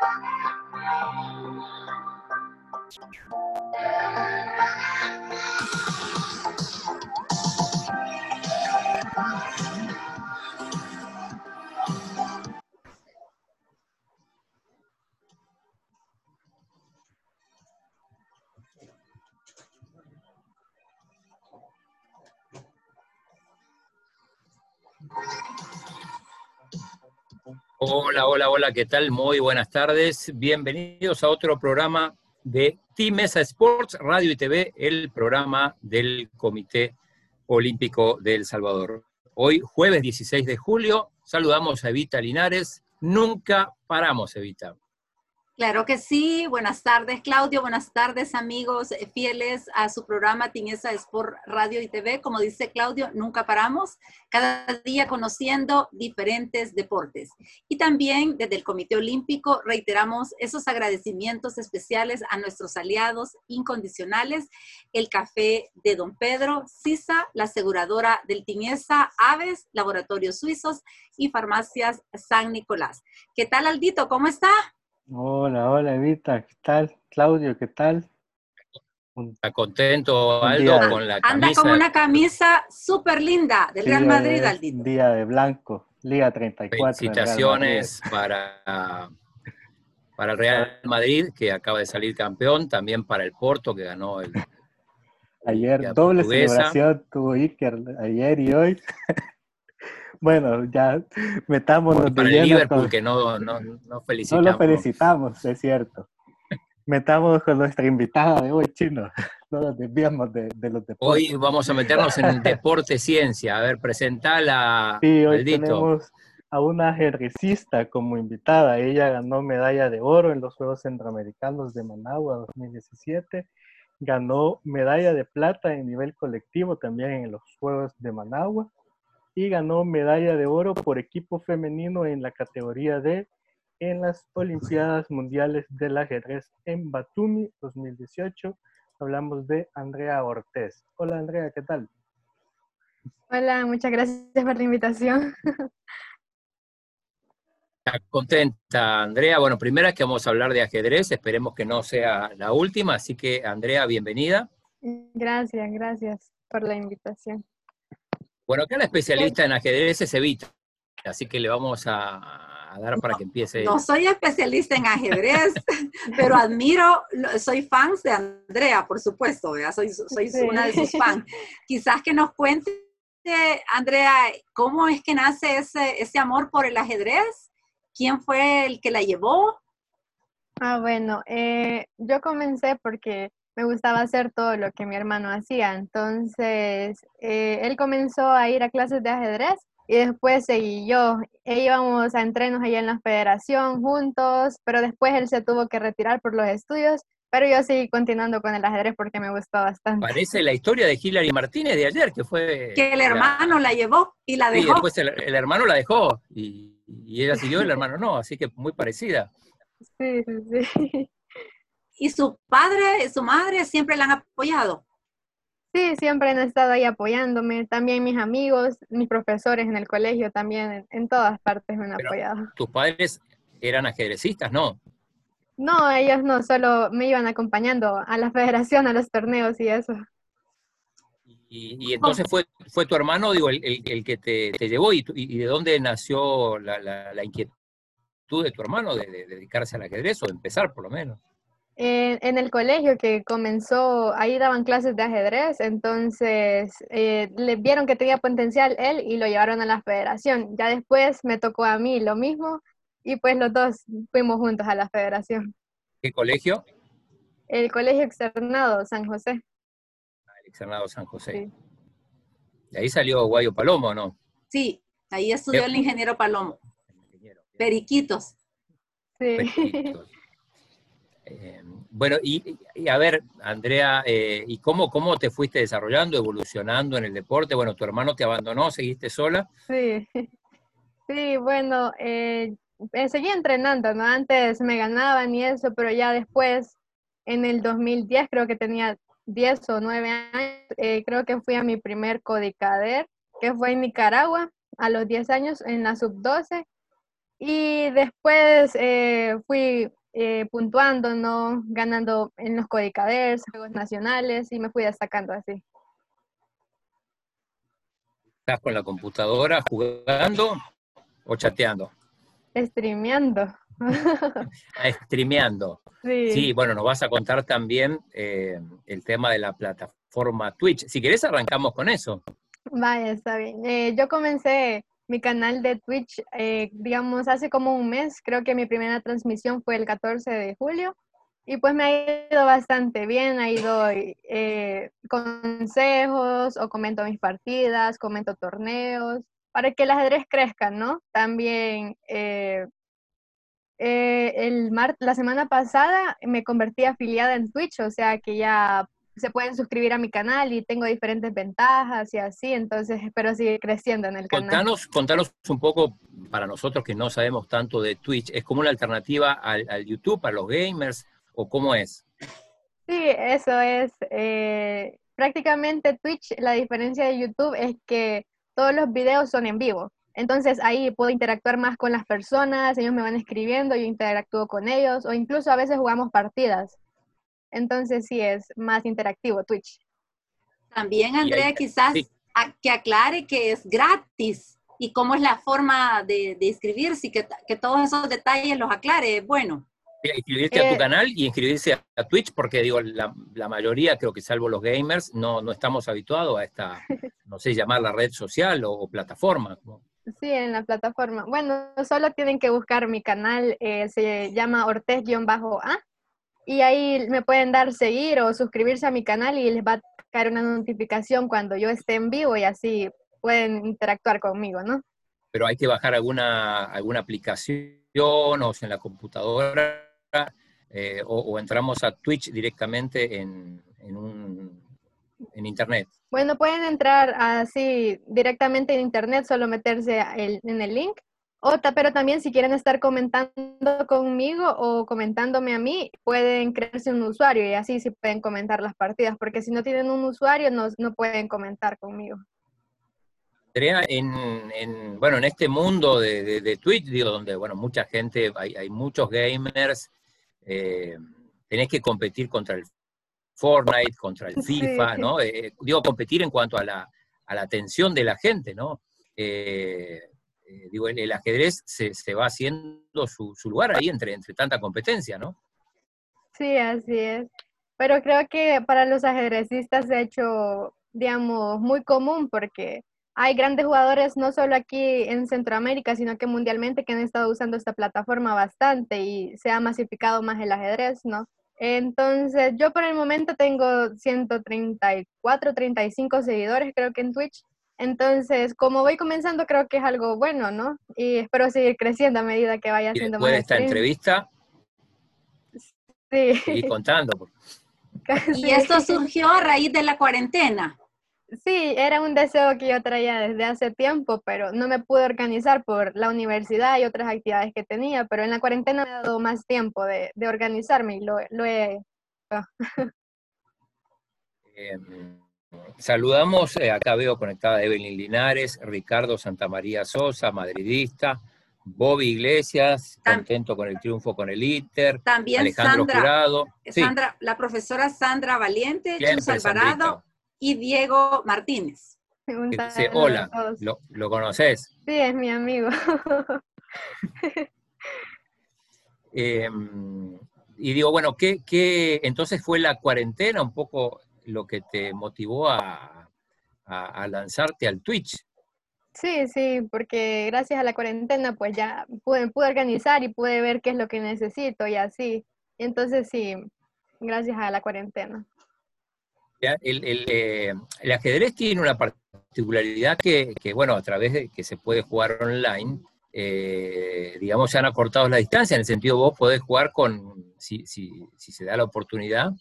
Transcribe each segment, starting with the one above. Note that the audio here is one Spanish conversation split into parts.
Thank you. Hola, hola, hola, ¿qué tal? Muy buenas tardes. Bienvenidos a otro programa de Mesa Sports, Radio y TV, el programa del Comité Olímpico de El Salvador. Hoy, jueves 16 de julio, saludamos a Evita Linares. Nunca paramos, Evita. Claro que sí. Buenas tardes, Claudio. Buenas tardes, amigos fieles a su programa Tinesa Sport Radio y TV. Como dice Claudio, nunca paramos, cada día conociendo diferentes deportes. Y también desde el Comité Olímpico reiteramos esos agradecimientos especiales a nuestros aliados incondicionales, el Café de Don Pedro, CISA, la aseguradora del Tinesa, Aves, Laboratorios Suizos y Farmacias San Nicolás. ¿Qué tal, Aldito? ¿Cómo está? Hola, hola Evita, ¿qué tal? Claudio, ¿qué tal? Está contento Aldo con la camisa. Anda con una camisa súper linda del Real Madrid, Aldito. Día de blanco, Liga 34. Felicitaciones para, para el Real Madrid, que acaba de salir campeón, también para el Porto, que ganó el... Ayer, doble celebración tuvo Iker, ayer y hoy. Bueno, ya metámonos Para el Liverpool, que no, no, no felicitamos. No lo felicitamos, es cierto. Metámonos con nuestra invitada de hoy, Chino. No nos desviamos de, los deportes. Hoy vamos a meternos en deporte ciencia. A ver, presentala, Sí, hoy tenemos a una ajedrecista como invitada. Ella ganó medalla de oro en los Juegos Centroamericanos de Managua 2017. Ganó medalla de plata en nivel colectivo también en los Juegos de Managua y ganó medalla de oro por equipo femenino en la categoría D en las Olimpiadas Mundiales del Ajedrez en Batumi 2018. Hablamos de Andrea Ortez. Hola Andrea, ¿qué tal? Hola, muchas gracias por la invitación. Contenta, Andrea. Bueno, primera que vamos a hablar de ajedrez, esperemos que no sea la última, así que Andrea, bienvenida. Gracias, gracias por la invitación. Bueno, acá la especialista en ajedrez es Evita, así que le vamos a, dar para que empiece. No soy especialista en ajedrez, pero admiro, soy fan de Andrea, por supuesto, soy, soy una de sus fans. Quizás que nos cuente, Andrea, cómo es que nace ese, ese amor por el ajedrez, quién fue el que la llevó. Ah, bueno, eh, yo comencé porque me gustaba hacer todo lo que mi hermano hacía. Entonces, eh, él comenzó a ir a clases de ajedrez y después seguí yo. E íbamos a entrenos allá en la federación juntos, pero después él se tuvo que retirar por los estudios. Pero yo seguí continuando con el ajedrez porque me gustó bastante. Parece la historia de Hilary Martínez de ayer, que fue... Que el hermano la, llevó y la dejó. Sí, después el, hermano la dejó y, y ella siguió, el hermano no, así que muy parecida. Sí, sí, sí. ¿Y su padre, y su madre siempre la han apoyado? Sí, siempre han estado ahí apoyándome. También mis amigos, mis profesores en el colegio también, en, todas partes me han apoyado. ¿Tus padres eran ajedrecistas, no? No, ellos no, solo me iban acompañando a la federación, a los torneos y eso. Y, entonces fue, fue tu hermano, digo, el, que te, llevó y, y, de dónde nació la, inquietud de tu hermano de, de, dedicarse al ajedrez o de empezar por lo menos en el colegio que comenzó, ahí daban clases de ajedrez, entonces eh, le vieron que tenía potencial él y lo llevaron a la federación. Ya después me tocó a mí lo mismo y pues los dos fuimos juntos a la federación. ¿Qué colegio? El Colegio Externado San José. Ah, el Externado San José. De ahí salió Guayo Palomo, ¿no? Sí, ahí estudió el ingeniero Palomo. Periquitos. Sí. Periquitos. Eh, bueno, y, a ver, Andrea, eh, ¿y cómo, cómo te fuiste desarrollando, evolucionando en el deporte? Bueno, tu hermano te abandonó, ¿seguiste sola? Sí, sí, bueno, eh, seguí entrenando, ¿no? Antes me ganaban y eso, pero ya después, en el 2010, creo que tenía 10 o 9 años, creo que fui a mi primer Codicader, que fue en Nicaragua, a los 10 años, en la sub-12, Y después eh, fui eh, puntuando, ¿no? Ganando en los Codicaders, juegos nacionales y me fui destacando así. ¿Estás con la computadora jugando o chateando? Streameando. Ah, streameando. Sí. Sí, bueno, nos vas a contar también eh, el tema de la plataforma Twitch. Si querés, arrancamos con eso. Vaya, está bien. Eh, yo comencé mi canal de Twitch, eh, digamos, hace como un mes. Creo que mi primera transmisión fue el 14 de julio. Y pues me ha ido bastante bien, ha ido eh, consejos o comento mis partidas, comento torneos, para que el ajedrez crezca, ¿no? También eh, el mar la semana pasada me convertí afiliada en Twitch, o sea que ya se pueden suscribir a mi canal y tengo diferentes ventajas y así, entonces espero seguir creciendo en el canal. Contanos, contanos un poco, para nosotros que no sabemos tanto de Twitch, ¿es como una alternativa al, al YouTube, para los gamers, o cómo es? Sí, eso es. eh, prácticamente Twitch, la diferencia de YouTube es que todos los videos son en vivo. Entonces ahí puedo interactuar más con las personas, ellos me van escribiendo, yo interactúo con ellos, o incluso a veces jugamos partidas. Entonces sí es más interactivo Twitch. También, Andrea, quizás sí. a- que aclare que es gratis y cómo es la forma de, de inscribirse y que, que todos esos detalles los aclare. Bueno, Inscribirte a Eh, tu canal y inscribirse a, a Twitch, porque digo, la, la mayoría, creo que salvo los gamers, no, no estamos habituados a esta, no sé, llamarla red social o, o plataforma. ¿no? Sí, en la plataforma. Bueno, solo tienen que buscar mi canal, eh, se llama Ortez-A, y ahí me pueden dar seguir o suscribirse a mi canal y les va a caer una notificación cuando yo esté en vivo y así pueden interactuar conmigo, ¿no? Pero hay que bajar alguna, alguna aplicación o sea, en la computadora, eh, o, o entramos a Twitch directamente en, en, un, en internet. Bueno, pueden entrar así directamente en internet, solo meterse el- en el link. O ta- pero también si quieren estar comentando conmigo o comentándome a mí, pueden crearse un usuario y así sí pueden comentar las partidas, porque si no tienen un usuario no, no pueden comentar conmigo. Andrea, en, en, bueno, en este mundo de, de, de Twitch, digo, donde, bueno, mucha gente, hay, hay muchos gamers, eh, tenés que competir contra el Fortnite, contra el Sí. FIFA, ¿no? Eh, digo, competir en cuanto a la, a la atención de la gente, ¿no? Eh, eh, digo, el, el ajedrez se, se va haciendo su, su lugar ahí entre, entre tanta competencia, ¿no? Sí, así es. Pero creo que para los ajedrecistas se ha hecho, digamos, muy común porque hay grandes jugadores no solo aquí en Centroamérica, sino que mundialmente que han estado usando esta plataforma bastante y se ha masificado más el ajedrez, ¿no? Entonces, yo por el momento tengo 134, 35 seguidores, creo que en Twitch. Entonces, como voy comenzando, creo que es algo bueno, ¿no? Y espero seguir creciendo a medida que vaya Y haciendo después de más esta entrevista, Sí. seguí contando. y esto surgió a raíz de la cuarentena. Sí, era un deseo que yo traía desde hace tiempo, pero no me pude organizar por la universidad y otras actividades que tenía, pero en la cuarentena me ha dado más tiempo de, de organizarme y lo, lo he... Eh, saludamos, eh, acá veo conectada a Evelyn Linares, Ricardo Santamaría Sosa, madridista, Bobby Iglesias, contento con el triunfo con el Inter, También Alejandro Sandra, Jurado. Sí, Sandra, la profesora Sandra Valiente, Chus Alvarado Sandrita, y Diego Martínez. Dice, hola, lo, lo conoces. Sí, es mi amigo. Eh, y digo, bueno, ¿qué, qué, entonces fue la cuarentena un poco lo que te motivó a, a- a lanzarte al Twitch? Sí, sí, porque gracias a la cuarentena pues ya pude, pude organizar y pude ver qué es lo que necesito y así. Entonces sí, gracias a la cuarentena. El, eh, el ajedrez tiene una particularidad que, que, bueno, a través de que se puede jugar online, eh, digamos, se han acortado la distancia, en el sentido vos podés jugar con, si, si, si se da la oportunidad,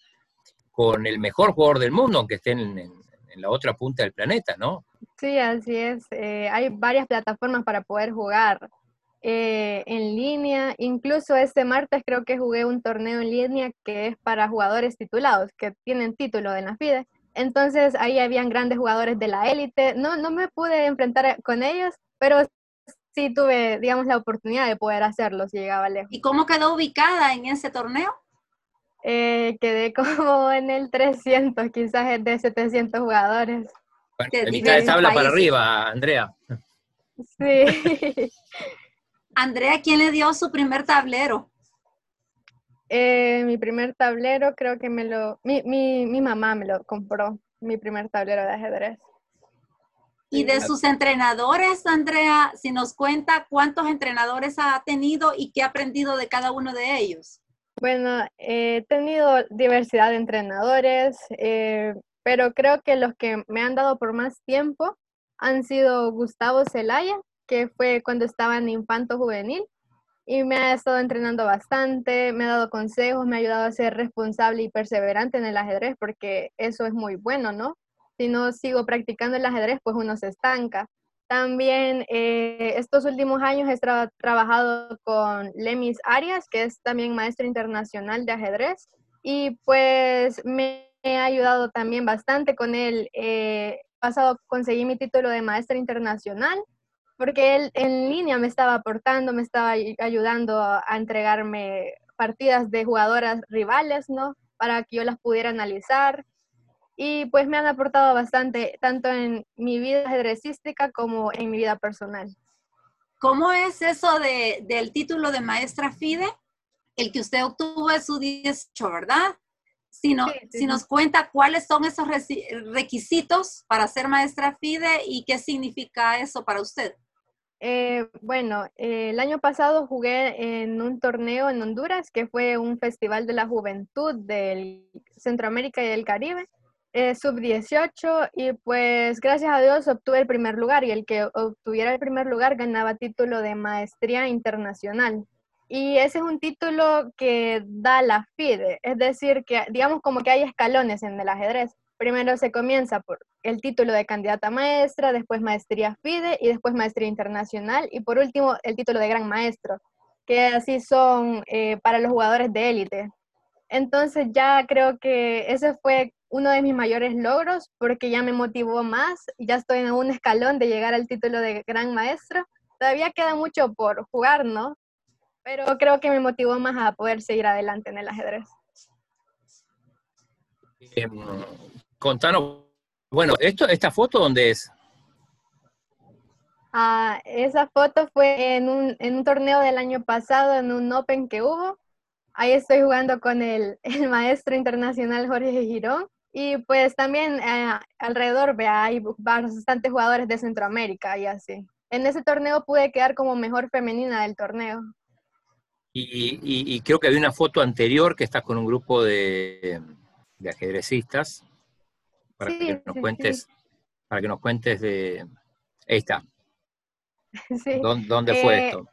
con el mejor jugador del mundo, aunque esté en, en- en la otra punta del planeta, ¿no? Sí, así es. Eh, hay varias plataformas para poder jugar eh, en línea. Incluso este martes creo que jugué un torneo en línea que es para jugadores titulados, que tienen título de la FIDE. Entonces ahí habían grandes jugadores de la élite. No, no me pude enfrentar con ellos, pero sí tuve, digamos, la oportunidad de poder hacerlo si llegaba lejos. ¿Y cómo quedó ubicada en ese torneo? Eh, quedé como en el 300, quizás de 700 jugadores. Bueno, de mitad de tabla para arriba, Andrea. Sí. Andrea, ¿quién le dio su primer tablero? Eh, mi primer tablero creo que me lo, mi, mi, mi, mamá me lo compró, mi primer tablero de ajedrez. Y de sus entrenadores, Andrea, si nos cuenta cuántos entrenadores ha tenido y qué ha aprendido de cada uno de ellos. Bueno, he tenido diversidad de entrenadores, eh, pero creo que los que me han dado por más tiempo han sido Gustavo Zelaya, que fue cuando estaba en infanto juvenil, y me ha estado entrenando bastante, me ha dado consejos, me ha ayudado a ser responsable y perseverante en el ajedrez, porque eso es muy bueno, ¿no? Si no sigo practicando el ajedrez, pues uno se estanca. También eh, estos últimos años he trabajado con Lemis Arias, que es también maestro internacional de ajedrez, y pues me ha ayudado también bastante con él. Eh, pasado conseguí mi título de maestra internacional porque él en línea me estaba aportando, me estaba ayudando a, entregarme partidas de jugadoras rivales, ¿no? Para que yo las pudiera analizar. Y pues me han aportado bastante, tanto en mi vida ajedrecística como en mi vida personal. ¿Cómo es eso de, del título de maestra FIDE? El que usted obtuvo en su 18, ¿verdad? Si, no, si nos cuenta cuáles son esos requisitos para ser maestra FIDE y qué significa eso para usted. Eh, bueno, eh, el año pasado jugué en un torneo en Honduras, que fue un festival de la juventud del Centroamérica y del Caribe, eh, sub-18, y pues gracias a Dios obtuve el primer lugar, y el que obtuviera el primer lugar ganaba título de maestría internacional. Y ese es un título que da la FIDE, es decir, que digamos como que hay escalones en el ajedrez. Primero se comienza por el título de candidata maestra, después maestría FIDE y después maestría internacional y por último el título de gran maestro, que así son eh, para los jugadores de élite. Entonces ya creo que ese fue uno de mis mayores logros porque ya me motivó más, ya estoy en un escalón de llegar al título de gran maestro. Todavía queda mucho por jugar, ¿no? Pero creo que me motivó más a poder seguir adelante en el ajedrez. Em, contanos, bueno, esto, ¿esta foto dónde es? Ah, esa foto fue en un, en un, torneo del año pasado, en un Open que hubo. Ahí estoy jugando con el, el maestro internacional Jorge Girón. Y pues también eh, alrededor vea, hay bastantes jugadores de Centroamérica y así. En ese torneo pude quedar como mejor femenina del torneo. Y, y, y creo que había una foto anterior que estás con un grupo de, de ajedrecistas para que nos cuentes, para que nos cuentes de. Ahí está. ¿Dónde, fue eh, esto?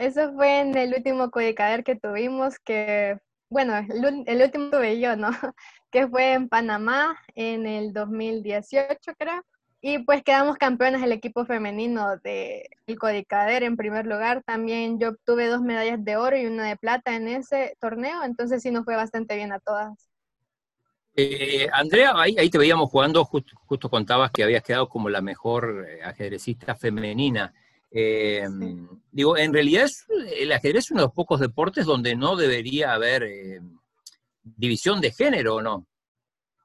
Eso fue en el último Codicader que tuvimos, que, bueno, el, último tuve yo, ¿no? Que fue en Panamá en el 2018, creo. Y pues quedamos campeones del equipo femenino del de Codicader en primer lugar. También yo obtuve dos medallas de oro y una de plata en ese torneo, entonces sí nos fue bastante bien a todas. Eh, Andrea, ahí, te veíamos jugando, justo, contabas que habías quedado como la mejor eh, ajedrecista femenina. Eh, digo, en realidad el ajedrez es uno de los pocos deportes donde no debería haber división de género, ¿no?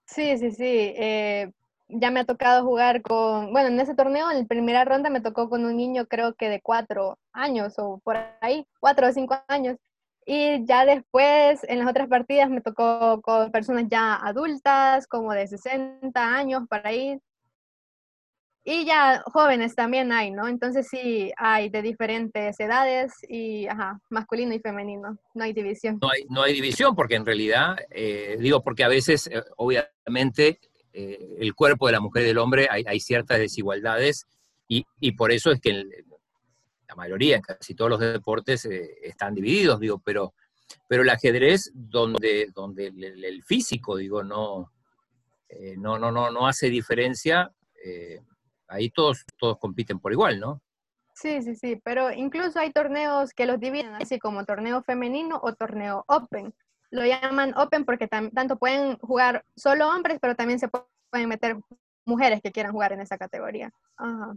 Sí, sí, sí. ya me ha tocado jugar con, bueno, en ese torneo, en la primera ronda me tocó con un niño creo que de cuatro años o por ahí, cuatro o cinco años. Y ya después, en las otras partidas, me tocó con personas ya adultas, como de 60 años para ir. Y ya jóvenes también hay, ¿no? Entonces sí, hay de diferentes edades y, ajá, masculino y femenino, no hay división. No hay, no hay división porque en realidad, eh, digo, porque a veces, eh, obviamente, eh, el cuerpo de la mujer y del hombre hay, hay ciertas desigualdades y, y, por eso es que la mayoría, en casi todos los deportes están divididos, digo, pero, pero el ajedrez, donde, donde el, físico, digo, no, no, no, no, no hace diferencia, ahí todos, todos compiten por igual, ¿no? Sí, sí, sí, pero incluso hay torneos que los dividen así como torneo femenino o torneo open. Lo llaman open porque tanto pueden jugar solo hombres, pero también se pueden meter mujeres que quieran jugar en esa categoría. Ajá.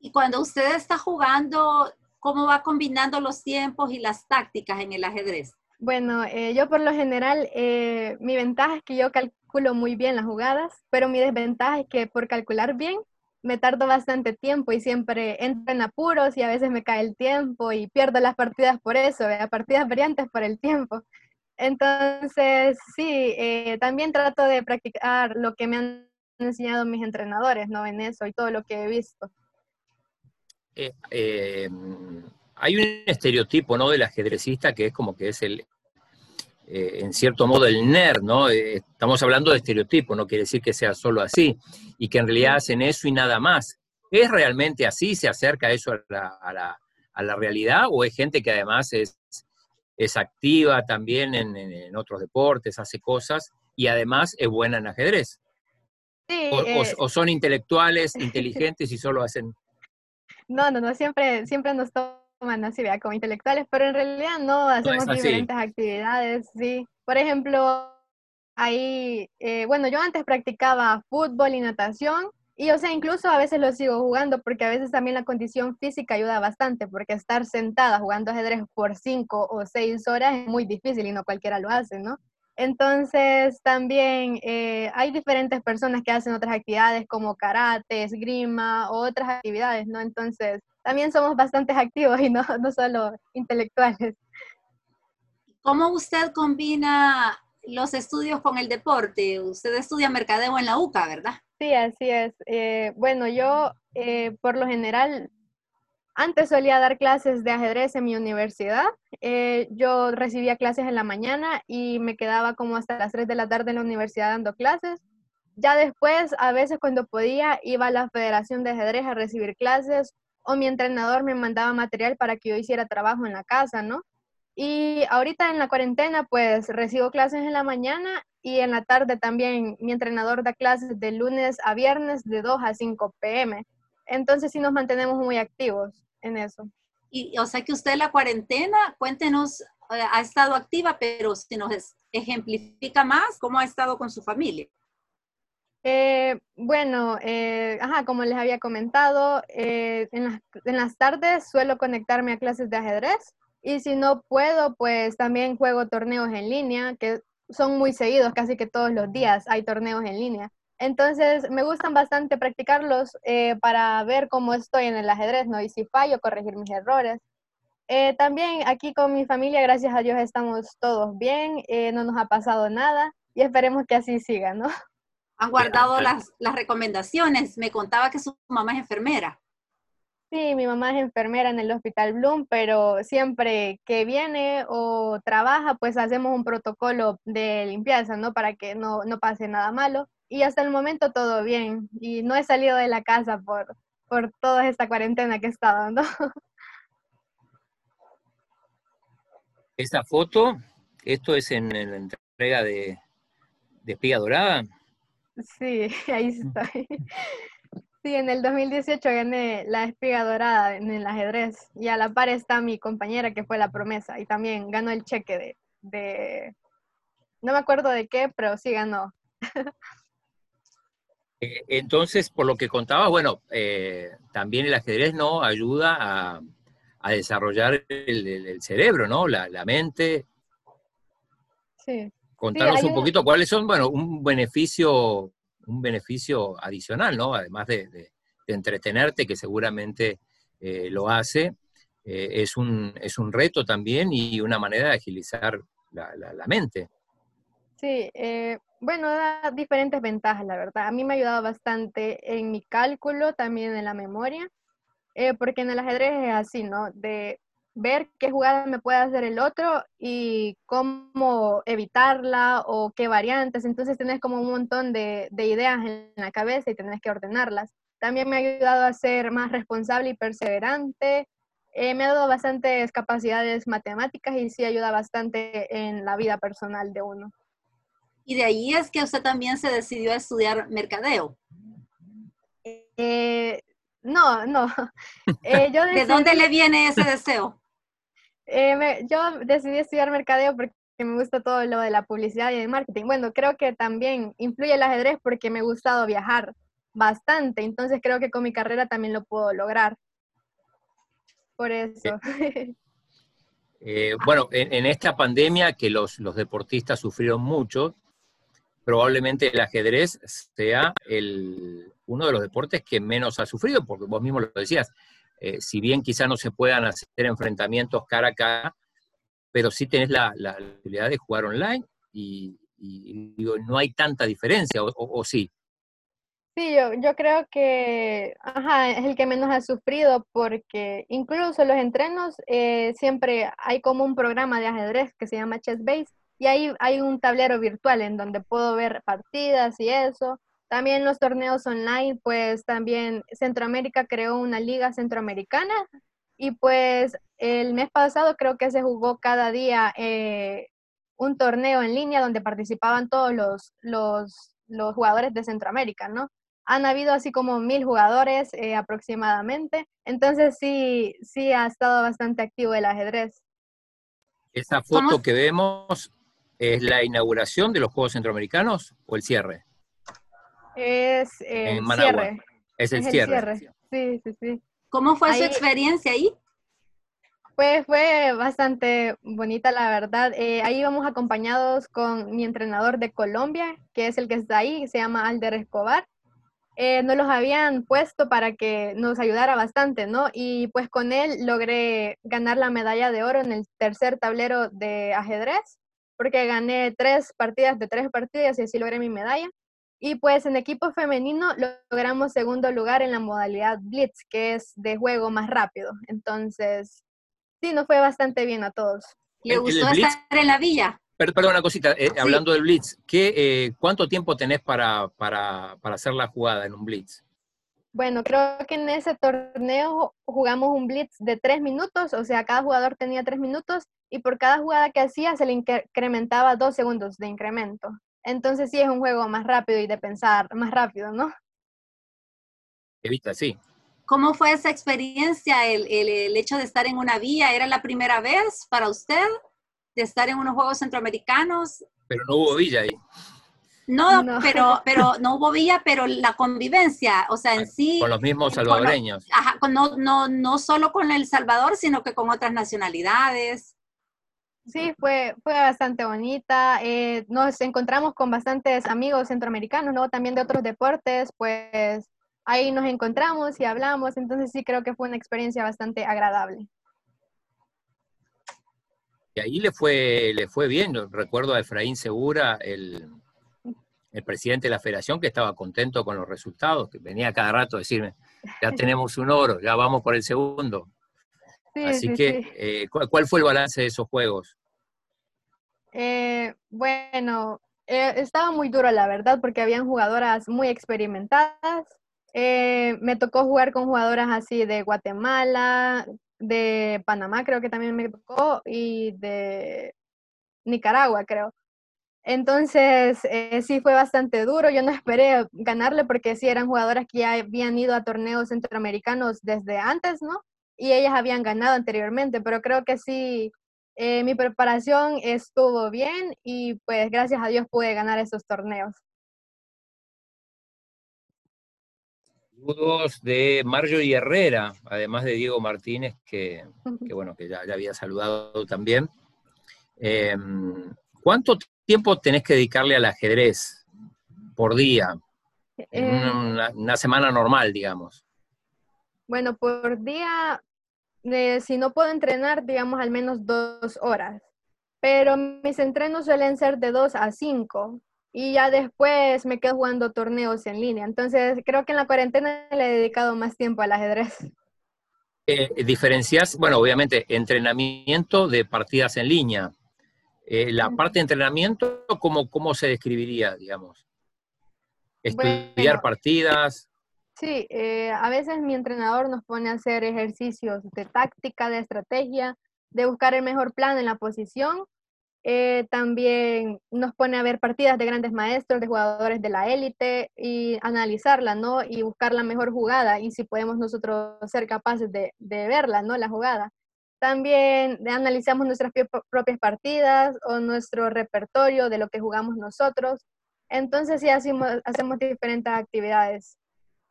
Y cuando usted está jugando, ¿cómo va combinando los tiempos y las tácticas en el ajedrez? Bueno, eh, yo por lo general, eh, mi ventaja es que yo calculo muy bien las jugadas, pero mi desventaja es que por calcular bien me tardo bastante tiempo y siempre entro en apuros y a veces me cae el tiempo y pierdo las partidas por eso, partidas variantes por el tiempo. Entonces, sí, eh, también trato de practicar lo que me han enseñado mis entrenadores, ¿no? En eso y todo lo que he visto. Eh, eh, hay un estereotipo, ¿no? Del ajedrecista que es como que es el, en cierto modo, el nerd, ¿no? estamos hablando de estereotipo, no quiere decir que sea solo así, y que en realidad hacen eso y nada más. ¿Es realmente así? ¿Se acerca eso a la, a la realidad? ¿O es gente que además es es activa también en, otros deportes, hace cosas y además es buena en ajedrez. Sí, o, eh, son intelectuales, inteligentes y solo hacen... No, no, no, siempre, siempre nos toman así, vea, como intelectuales, pero en realidad no, hacemos diferentes actividades, sí. Por ejemplo, ahí, eh, bueno, yo antes practicaba fútbol y natación, y o sea, incluso a veces lo sigo jugando porque a veces también la condición física ayuda bastante, porque estar sentada jugando ajedrez por cinco o seis horas es muy difícil y no cualquiera lo hace, ¿no? Entonces también eh, hay diferentes personas que hacen otras actividades como karate, esgrima o otras actividades, ¿no? Entonces también somos bastante activos y no, no solo intelectuales. ¿Cómo usted combina los estudios con el deporte? Usted estudia mercadeo en la UCA, ¿verdad? Sí, así es. Eh, bueno, yo eh, por lo general, antes solía dar clases de ajedrez en mi universidad. Eh, yo recibía clases en la mañana y me quedaba como hasta las 3 de la tarde en la universidad dando clases. Ya después, a veces cuando podía, iba a la Federación de Ajedrez a recibir clases o mi entrenador me mandaba material para que yo hiciera trabajo en la casa, ¿no? Y ahorita en la cuarentena, pues recibo clases en la mañana y en la tarde también mi entrenador da clases de lunes a viernes de 2 a 5 pm. Entonces sí nos mantenemos muy activos en eso. Y o sea que usted la cuarentena, cuéntenos, eh, ha estado activa, pero si nos ejemplifica más, ¿cómo ha estado con su familia? Eh, bueno, eh, como les había comentado, en, las, en las tardes suelo conectarme a clases de ajedrez y si no puedo, pues también juego torneos en línea, que son muy seguidos, casi que todos los días hay torneos en línea. Entonces, me gustan bastante practicarlos eh, para ver cómo estoy en el ajedrez, ¿no? Y si fallo, corregir mis errores. Eh, también aquí con mi familia, gracias a Dios, estamos todos bien, eh, no nos ha pasado nada y esperemos que así siga, ¿no? Han guardado las, las recomendaciones. Me contaba que su mamá es enfermera. Sí, mi mamá es enfermera en el Hospital Bloom, pero siempre que viene o trabaja, pues hacemos un protocolo de limpieza, ¿no? Para que no, no pase nada malo. Y hasta el momento todo bien. Y no he salido de la casa por, por toda esta cuarentena que he estado, ¿no? Esta foto, esto es en, la entrega de, de Espiga Dorada. Sí, ahí estoy. Sí, en el 2018 gané la espiga dorada en el ajedrez y a la par está mi compañera que fue la promesa y también ganó el cheque de, no me acuerdo de qué, pero sí ganó. Eh, entonces, por lo que contaba, bueno, eh, también el ajedrez no ayuda a, desarrollar el, cerebro, ¿no? La, mente. Sí. Contanos un poquito cuáles son, bueno, un beneficio un beneficio adicional, ¿no? Además de, entretenerte, que seguramente eh, lo hace, eh, es, un, es un reto también y una manera de agilizar la, mente. Sí, eh, bueno, da diferentes ventajas, la verdad. A mí me ha ayudado bastante en mi cálculo, también en la memoria, porque en el ajedrez es así, ¿no? De ver qué jugada me puede hacer el otro y cómo evitarla o qué variantes. Entonces tenés como un montón de, ideas en la cabeza y tenés que ordenarlas. También me ha ayudado a ser más responsable y perseverante. Eh, me ha dado bastantes capacidades matemáticas y sí ayuda bastante en la vida personal de uno. Y de ahí es que usted también se decidió a estudiar mercadeo. Eh, no, no. Eh, ¿De dónde le viene ese deseo? Eh, yo decidí estudiar mercadeo porque me gusta todo lo de la publicidad y el marketing. Bueno, creo que también influye el ajedrez porque me ha gustado viajar. bastante. Entonces creo que con mi carrera también lo puedo lograr. Por eso. Eh, bueno, en, esta pandemia que los, los deportistas sufrieron mucho, probablemente el ajedrez sea el, uno de los deportes que menos ha sufrido, porque vos mismo lo decías, eh, si bien quizá no se puedan hacer enfrentamientos cara a cara, pero sí tenés la, la posibilidad de jugar online y, digo, no hay tanta diferencia, o, sí. Sí, yo, yo creo que ajá, es el que menos ha sufrido porque incluso los entrenos eh, siempre hay como un programa de ajedrez que se llama Chess Base y ahí hay un tablero virtual en donde puedo ver partidas y eso. También los torneos online, pues también Centroamérica creó una liga centroamericana y pues el mes pasado creo que se jugó cada día eh, un torneo en línea donde participaban todos los, los, los, jugadores de Centroamérica, ¿no? Han habido así como mil jugadores eh, aproximadamente, entonces sí, sí ha estado bastante activo el ajedrez. Esa foto que vemos ¿Es la inauguración de los Juegos Centroamericanos o el cierre? Es el cierre. Es el, cierre. Sí, sí, sí. ¿Cómo fue su experiencia ahí? Pues fue bastante bonita, la verdad. Eh, ahí íbamos acompañados con mi entrenador de Colombia, que es el que está ahí, se llama Alder Escobar. Eh, nos los habían puesto para que nos ayudara bastante, ¿no? Y pues con él logré ganar la medalla de oro en el tercer tablero de ajedrez porque gané tres partidas de tres partidas y así logré mi medalla. Y pues en equipo femenino logramos segundo lugar en la modalidad Blitz, que es de juego más rápido. Entonces, sí, nos fue bastante bien a todos. ¿Le gustó estar en la villa? perdón, una cosita, eh, hablando del Blitz, ¿qué, eh, ¿cuánto tiempo tenés para, para, para hacer la jugada en un Blitz? Bueno, creo que en ese torneo jugamos un blitz de tres minutos, o sea, cada jugador tenía tres minutos y por cada jugada que hacía se le incrementaba dos segundos de incremento. Entonces sí es un juego más rápido y de pensar más rápido, ¿no? Evita, sí. ¿Cómo fue esa experiencia, el, el, hecho de estar en una vía? ¿Era la primera vez para usted de estar en unos Juegos Centroamericanos? Pero no hubo villa ahí. No, pero, pero no hubo vía, pero la convivencia, o sea, en sí. Con los mismos salvadoreños. ajá, no, no, no solo con El Salvador, sino que con otras nacionalidades. Sí, fue, fue bastante bonita. Eh, nos encontramos con bastantes amigos centroamericanos, ¿no? También de otros deportes, pues ahí nos encontramos y hablamos, entonces sí creo que fue una experiencia bastante agradable. Y ahí le fue, le fue bien, recuerdo a Efraín Segura, el, el presidente de la federación, que estaba contento con los resultados, que venía cada rato a decirme, ya tenemos un oro, ya vamos por el segundo. Así que, eh, ¿cuál, fue el balance de esos juegos? Eh, bueno, eh, estaba muy duro, la verdad, porque habían jugadoras muy experimentadas. me tocó jugar con jugadoras así de Guatemala, de Panamá, creo que también me tocó, y de Nicaragua, creo. Entonces, eh, sí fue bastante duro. Yo no esperé ganarle porque sí eran jugadoras que ya habían ido a torneos centroamericanos desde antes, ¿no? Y ellas habían ganado anteriormente, pero creo que sí, eh, mi preparación estuvo bien y pues gracias a Dios pude ganar esos torneos. Saludos de y Herrera, además de Diego Martínez, que, bueno, que ya, había saludado también. Em, ¿Cuánto tiempo tenés que dedicarle al ajedrez por día? Eh, una, semana normal, digamos. Bueno, por día, eh, si no puedo entrenar, digamos al menos dos horas. Pero mis entrenos suelen ser de dos a cinco. Y ya después me quedo jugando torneos en línea. Entonces, creo que en la cuarentena le he dedicado más tiempo al ajedrez. Eh, ¿Diferencias, bueno, obviamente, entrenamiento de partidas en línea? Eh, la parte de entrenamiento, ¿cómo, cómo se describiría, digamos? Estudiar partidas. Sí, eh, a veces mi entrenador nos pone a hacer ejercicios de táctica, de estrategia, de buscar el mejor plan en la posición. Eh, también nos pone a ver partidas de grandes maestros, de jugadores de la élite y analizarla, ¿no? Y buscar la mejor jugada y si podemos nosotros ser capaces de, verla, ¿no? La jugada. También analizamos nuestras propias partidas o nuestro repertorio de lo que jugamos nosotros. Entonces sí hacemos diferentes actividades.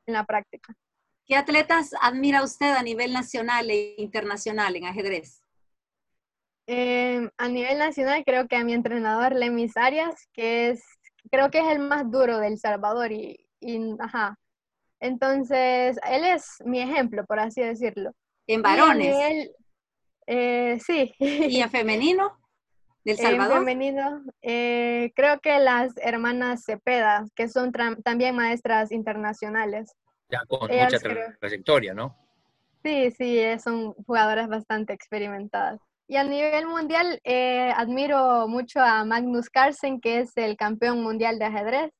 En la práctica. ¿Qué atletas admira usted a nivel nacional e internacional en ajedrez? Eh, a nivel nacional creo que a mi entrenador Lemis Arias, que es, creo que es el más duro del Salvador y, ajá. Entonces, él es mi ejemplo, por así decirlo. ¿En varones? Eh, sí. ¿Y en femenino? ¿Del Salvador? En femenino, eh, creo que las hermanas Cepeda, que son también maestras internacionales. Ya con mucha trayectoria, ¿no? Sí, sí, son jugadoras bastante experimentadas. Y a nivel mundial, eh, admiro mucho a Magnus Carlsen, que es el campeón mundial de ajedrez.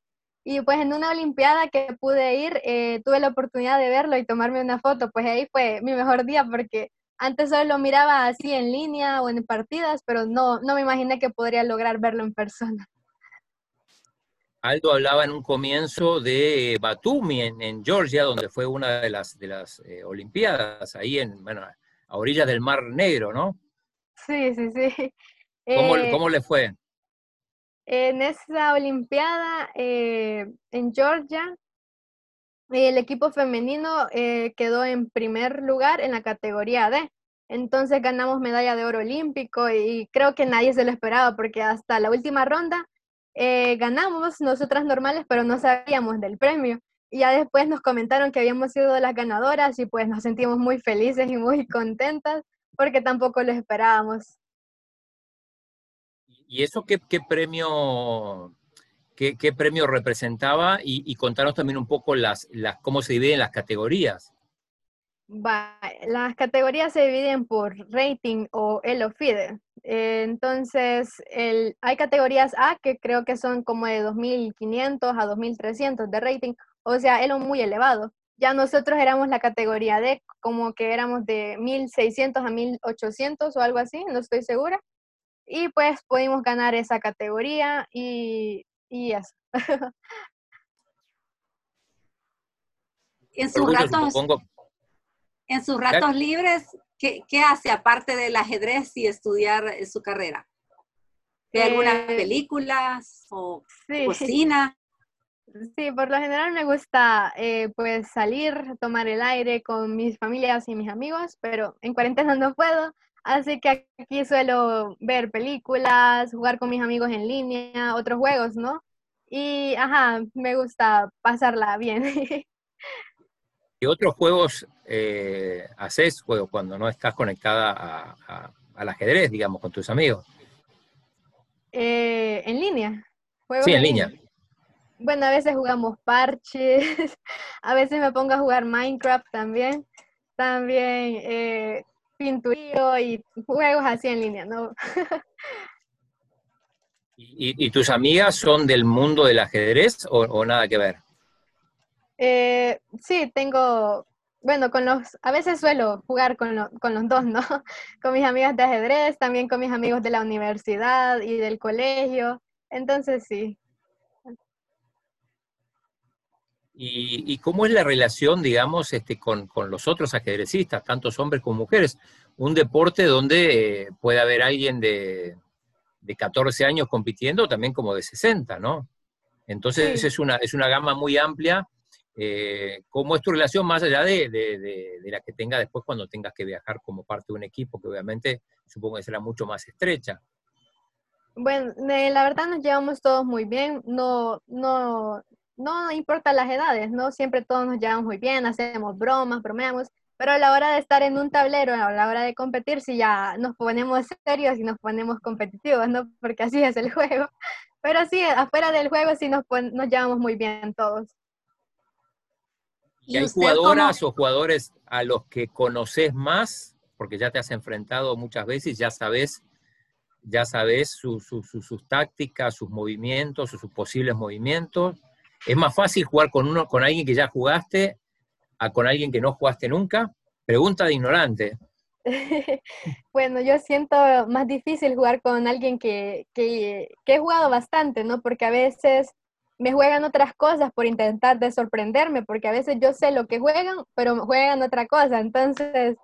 Y pues en una Olimpiada que pude ir, eh, tuve la oportunidad de verlo y tomarme una foto. Pues ahí fue mi mejor día porque antes solo lo miraba así en línea o en partidas, pero no, no me imaginé que podría lograr verlo en persona. Aldo hablaba en un comienzo de Batumi, en, Georgia, donde fue una de las, de las eh, Olimpiadas, ahí en, bueno, a orillas del Mar Negro, ¿no? Sí, sí, sí. ¿Cómo, eh, le fue? En esa Olimpiada eh, en Georgia, el equipo femenino quedó en primer lugar en la categoría D. Entonces ganamos medalla de oro olímpico y creo que nadie se lo esperaba porque hasta la última ronda eh, ganamos nosotras normales, pero no sabíamos del premio. Y ya después nos comentaron que habíamos sido las ganadoras y pues nos sentimos muy felices y muy contentas porque tampoco lo esperábamos. ¿Y eso qué, premio qué, premio representaba? Y, y, contanos también un poco las, las, cómo se dividen las categorías. las categorías se dividen por rating o Elo FIDE. Eh, entonces, el, hay categorías A que creo que son como de 2.500 a 2.300 de rating, o sea, es muy elevado. Ya nosotros éramos la categoría D, como que éramos de 1.600 a 1.800 o algo así, no estoy segura. Y pues pudimos ganar esa categoría y, y eso. en sus ratos, en sus ratos libres, ¿Qué, hace aparte del ajedrez y estudiar eh, su carrera? ¿Ve algunas eh, películas o cocina? Sí, por lo general me gusta eh, pues salir, tomar el aire con mis familias y mis amigos, pero en cuarentena no puedo, así que aquí suelo ver películas, jugar con mis amigos en línea, otros juegos, ¿no? Y, ajá, me gusta pasarla bien. ¿Qué otros juegos eh, haces juego, cuando no estás conectada al ajedrez, digamos, con tus amigos? Eh, en línea. sí, en, línea. Bueno, a veces jugamos parches, a veces me pongo a jugar Minecraft también, también eh, pinturío y juegos así en línea, ¿no? ¿Y, tus amigas son del mundo del ajedrez o nada que ver? Eh, sí, tengo, bueno, con los, a veces suelo jugar con, con los dos, ¿no? Con mis amigas de ajedrez, también con mis amigos de la universidad y del colegio, entonces sí. ¿Y, cómo es la relación, digamos, este, con, los otros ajedrecistas, tantos hombres como mujeres? Un deporte donde eh, puede haber alguien de, de 14 años compitiendo, también como de 60, ¿no? Entonces es, una, es una gama muy amplia eh, ¿Cómo es tu relación más allá de, la que tenga después cuando tengas que viajar como parte de un equipo, que obviamente supongo que será mucho más estrecha? Bueno, la verdad nos llevamos todos muy bien, no, no, no importa las edades, ¿no? Siempre todos nos llevamos muy bien, hacemos bromas, bromeamos, pero a la hora de estar en un tablero, a la hora de competir, sí ya nos ponemos serios y nos ponemos competitivos, ¿no? Porque así es el juego. Pero sí, afuera del juego sí nos, nos llevamos muy bien todos. ¿Y, hay jugadoras o jugadores a los que conoces más, porque ya te has enfrentado muchas veces, ya sabes, ya sabes sus tácticas, sus movimientos, sus posibles movimientos. ¿Es más fácil jugar con uno, con alguien que ya jugaste, a con alguien que no jugaste nunca? Pregunta de ignorante. bueno, yo siento más difícil jugar con alguien que, que, que, he jugado bastante, ¿no? Porque a veces me juegan otras cosas por intentar de sorprenderme, porque a veces yo sé lo que juegan, pero juegan otra cosa. Entonces,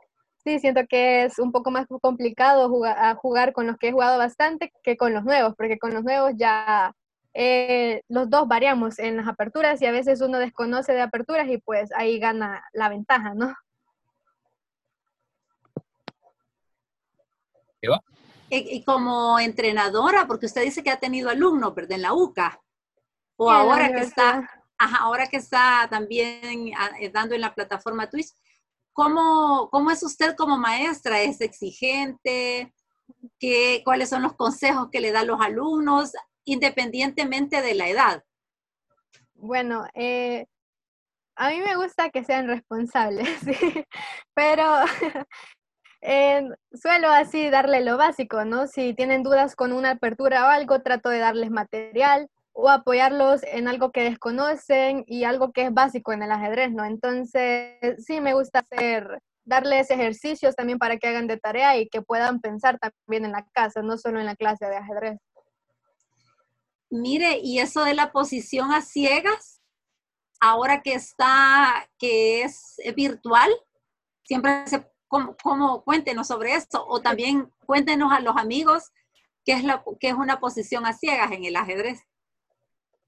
sí, siento que es un poco más complicado jugar, jugar con los que he jugado bastante que con los nuevos, porque con los nuevos ya, eh, los dos variamos en las aperturas y a veces uno desconoce de aperturas y pues ahí gana la ventaja, ¿no? Y, como entrenadora, porque usted dice que ha tenido alumnos, ¿verdad? En la UCA. O ahora que está, ahora que está también ah, eh, dando en la plataforma Twitch. ¿Cómo, ¿Cómo es usted como maestra? ¿Es exigente? ¿Qué, ¿Cuáles son los consejos que le da a los alumnos, independientemente de la edad? Bueno, eh, a mí me gusta que sean responsables, pero suelo así darle lo básico, ¿no? Si tienen dudas con una apertura o algo, trato de darles material o apoyarlos en algo que desconocen y algo que es básico en el ajedrez, ¿no? Entonces, sí me gusta hacer, darles ejercicios también para que hagan de tarea y que puedan pensar también en la casa, no solo en la clase de ajedrez. Mire, y eso de la posición a ciegas, ahora que está, que es virtual, siempre se ¿Cómo, cuéntenos sobre esto? O también cuéntenos a los amigos qué es, la, qué es una posición a ciegas en el ajedrez.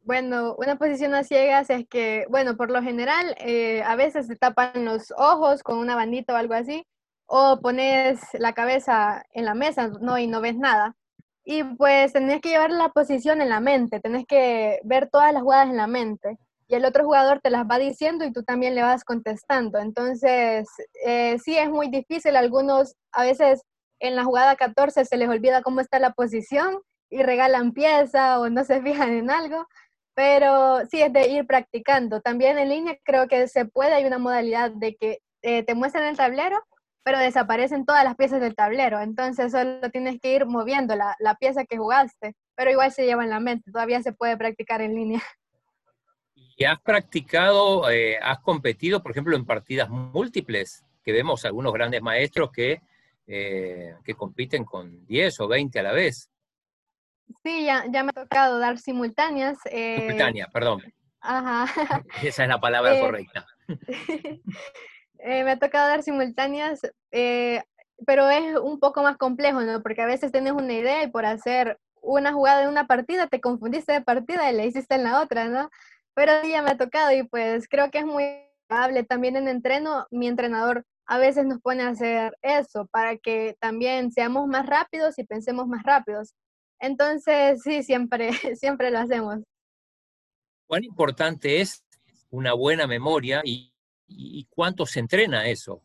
Bueno, una posición a ciegas es que, bueno, por lo general, eh, a veces se tapan los ojos con una bandita o algo así, o pones la cabeza en la mesa, ¿no? Y no ves nada. Y pues tenés que llevar la posición en la mente, tenés que ver todas las jugadas en la mente y el otro jugador te las va diciendo y tú también le vas contestando. Entonces, eh, sí es muy difícil. Algunos, a veces en la jugada 14 se les olvida cómo está la posición y regalan pieza o no se fijan en algo, pero sí es de ir practicando. También en línea creo que se puede, hay una modalidad de que eh, te muestran el tablero, pero desaparecen todas las piezas del tablero. Entonces solo tienes que ir moviendo la, la pieza que jugaste, pero igual se lleva en la mente, todavía se puede practicar en línea. ¿Y has practicado, eh, has competido, por ejemplo, en partidas múltiples? Que vemos algunos grandes maestros que, eh, que compiten con 10 o 20 a la vez. Sí, ya, ya me ha tocado dar simultáneas. Eh, simultánea, perdón. Ajá. Esa es la palabra correcta. me ha tocado dar simultáneas, pero es un poco más complejo, ¿no? Porque a veces tienes una idea y por hacer una jugada en una partida te confundiste de partida y la hiciste en la otra, ¿no? pero ya me ha tocado y pues creo que es muy agradable. También en entreno, mi entrenador a veces nos pone a hacer eso para que también seamos más rápidos y pensemos más rápidos. Entonces, sí, siempre, siempre lo hacemos. ¿Cuán importante es una buena memoria y, cuánto se entrena eso?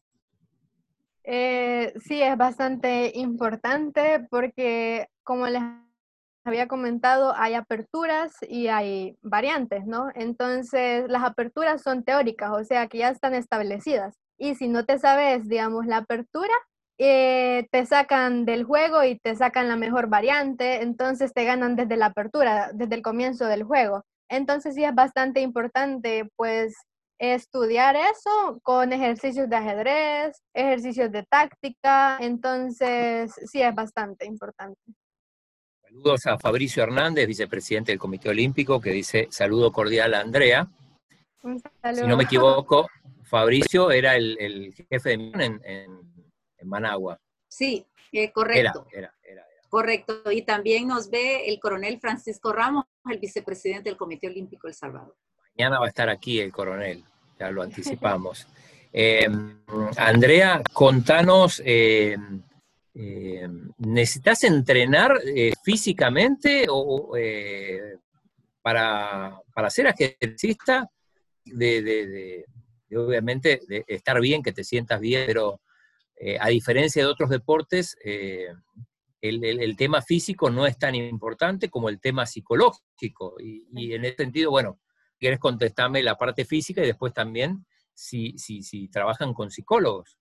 Eh, sí, es bastante importante porque, como les había comentado, hay aperturas y hay variantes, ¿no? Entonces, las aperturas son teóricas, o sea, que ya están establecidas. Y si no te sabes, digamos, la apertura, eh, te sacan del juego y te sacan la mejor variante, entonces te ganan desde la apertura, desde el comienzo del juego. Entonces sí es bastante importante, pues, estudiar eso con ejercicios de ajedrez, ejercicios de táctica, entonces sí es bastante importante. Saludos a Fabricio Hernández, vicepresidente del Comité Olímpico, que dice saludo cordial a Andrea. Si no me equivoco, Fabricio era el, jefe de misión en, Managua. Sí, eh, correcto. Era, era, correcto. Y también nos ve el coronel Francisco Ramos, el vicepresidente del Comité Olímpico El Salvador. Mañana va a estar aquí el coronel, ya lo anticipamos. Eh, Andrea, contanos eh, eh, ¿necesitas entrenar eh, físicamente o, eh, para, para, ser ajedrecista? De, obviamente de estar bien, que te sientas bien, pero a diferencia de otros deportes, el, tema físico no es tan importante como el tema psicológico. Y, en ese sentido, bueno, quieres contestarme la parte física y después también si, si, si trabajan con psicólogos.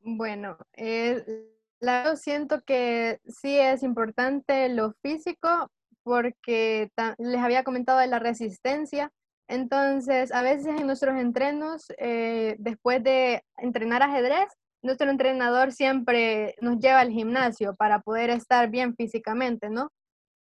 Bueno, eh, Claro, siento que sí es importante lo físico porque les había comentado de la resistencia. Entonces, a veces en nuestros entrenos, eh, después de entrenar ajedrez, nuestro entrenador siempre nos lleva al gimnasio para poder estar bien físicamente, ¿no?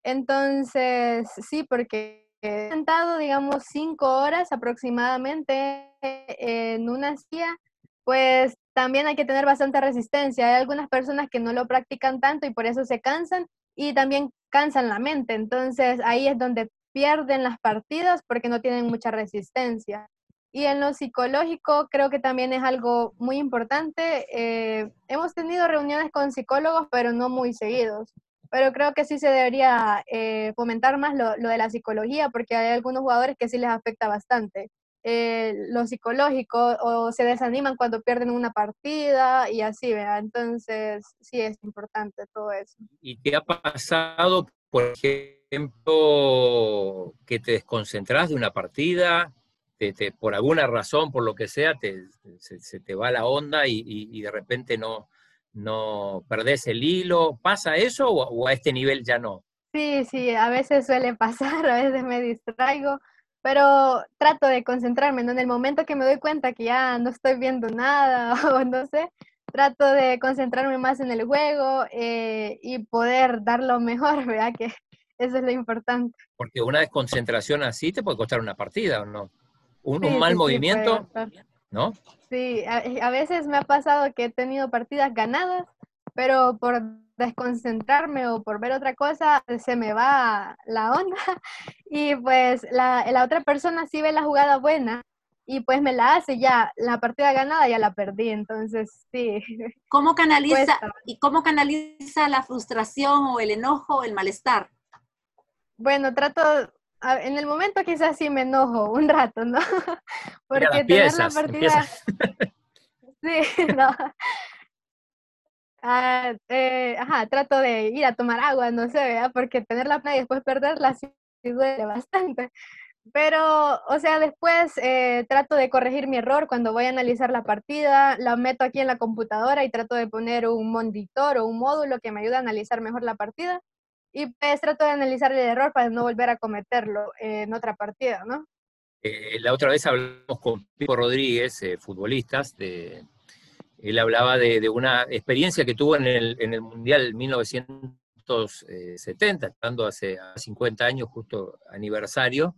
Entonces, sí, porque sentado, digamos, cinco horas aproximadamente en una silla, pues también hay que tener bastante resistencia. Hay algunas personas que no lo practican tanto y por eso se cansan y también cansan la mente. Entonces ahí es donde pierden las partidas porque no tienen mucha resistencia. Y en lo psicológico creo que también es algo muy importante. Eh, hemos tenido reuniones con psicólogos, pero no muy seguidos. Pero creo que sí se debería eh, fomentar más lo, lo, de la psicología, porque hay algunos jugadores que sí les afecta bastante. Eh, lo psicológico o se desaniman cuando pierden una partida y así, ¿verdad? Entonces, sí es importante todo eso. ¿Y qué ha pasado, por ejemplo, que te desconcentras de una partida, te, por alguna razón, por lo que sea, te, se, te va la onda y, de repente no, no perdés el hilo? ¿Pasa eso o, o a este nivel ya no? Sí, sí, a veces suele pasar, a veces me distraigo pero trato de concentrarme, ¿no? En el momento que me doy cuenta que ya no estoy viendo nada o no sé, trato de concentrarme más en el juego eh, y poder dar lo mejor, ¿verdad? Que eso es lo importante. Porque una desconcentración así te puede costar una partida, ¿o no? Un, mal movimiento, ¿no? Sí, a veces me ha pasado que he tenido partidas ganadas, pero por desconcentrarme o por ver otra cosa, se me va la onda y pues la, la otra persona sí ve la jugada buena y pues me la hace ya, la partida ganada ya la perdí, entonces sí. ¿Cómo canaliza, ¿Y cómo canaliza la frustración o el enojo o el malestar? Bueno, trato, en el momento quizás sí me enojo un rato, ¿no? Porque tener la partida... Sí, no. Ah, eh, ajá, trato de ir a tomar agua, no sé, ¿verdad? porque tener la playa y después perderla sí, duele bastante. Pero, o sea, después eh, trato de corregir mi error cuando voy a analizar la partida, la meto aquí en la computadora y trato de poner un monitor o un módulo que me ayude a analizar mejor la partida. Y pues trato de analizar el error para no volver a cometerlo en otra partida, ¿no? Eh, la otra vez hablamos con Pipo Rodríguez, futbolistas de, él hablaba de, una experiencia que tuvo en el, en el Mundial 1970, estando hace 50 años, justo aniversario,